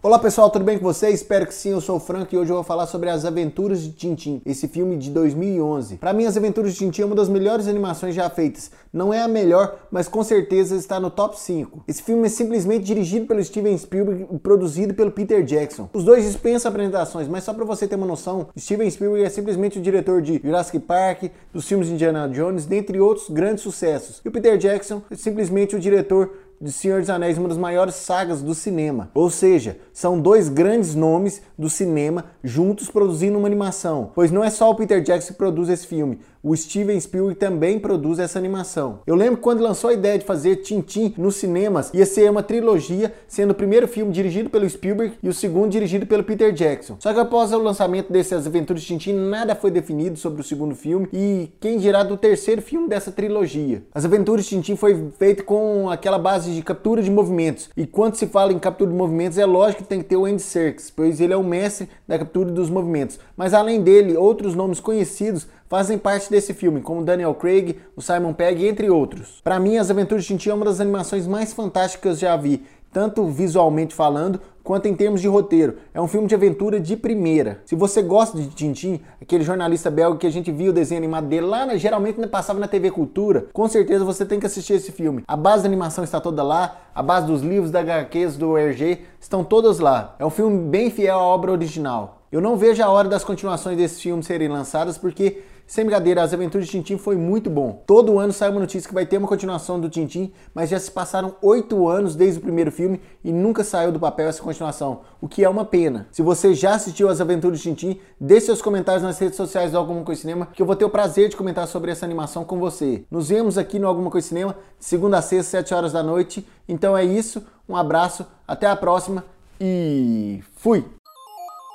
Olá pessoal, tudo bem com vocês? Espero que sim, eu sou o Frank e hoje eu vou falar sobre As Aventuras de Tintim, esse filme de 2011. Para mim, As Aventuras de Tintim é uma das melhores animações já feitas. Não é a melhor, mas com certeza está no top 5. Esse filme é simplesmente dirigido pelo Steven Spielberg e produzido pelo Peter Jackson. Os dois dispensam apresentações, mas só para você ter uma noção, Steven Spielberg é simplesmente o diretor de Jurassic Park, dos filmes de Indiana Jones, dentre outros grandes sucessos. E o Peter Jackson é simplesmente o diretor de Senhor dos Anéis, uma das maiores sagas do cinema. Ou seja, são dois grandes nomes do cinema juntos produzindo uma animação. Pois não é só o Peter Jackson que produz esse filme, o Steven Spielberg também produz essa animação. Eu lembro quando lançou a ideia de fazer Tintin nos cinemas, ia ser uma trilogia, sendo o primeiro filme dirigido pelo Spielberg e o segundo dirigido pelo Peter Jackson. Só que após o lançamento dessas aventuras de Tintin, nada foi definido sobre o segundo filme e quem dirá do terceiro filme dessa trilogia. As aventuras de Tintin foi feito com aquela base de captura de movimentos. E quando se fala em captura de movimentos, é lógico que tem que ter o Andy Serkis, pois ele é o mestre da captura dos movimentos. Mas além dele, outros nomes conhecidos fazem parte desse filme, como Daniel Craig, o Simon Pegg, entre outros. Para mim, As Aventuras de Tintin é uma das animações mais fantásticas que já vi, tanto visualmente falando quanto em termos de roteiro. É um filme de aventura de primeira. Se você gosta de Tintin, aquele jornalista belga que a gente viu o desenho animado dele lá, geralmente passava na TV Cultura, com certeza você tem que assistir esse filme. A base da animação está toda lá, a base dos livros da HQs do RG estão todas lá. É um filme bem fiel à obra original. Eu não vejo a hora das continuações desse filme serem lançadas porque sem brincadeira, As Aventuras de Tintim foi muito bom. Todo ano sai uma notícia que vai ter uma continuação do Tintim, mas já se passaram oito anos desde o primeiro filme e nunca saiu do papel essa continuação, o que é uma pena. Se você já assistiu As Aventuras de Tintim, deixe seus comentários nas redes sociais do Alguma Coisa Cinema, que eu vou ter o prazer de comentar sobre essa animação com você. Nos vemos aqui no Alguma Coisa Cinema, segunda a sexta, sete horas da noite. Então é isso, um abraço, até a próxima e fui!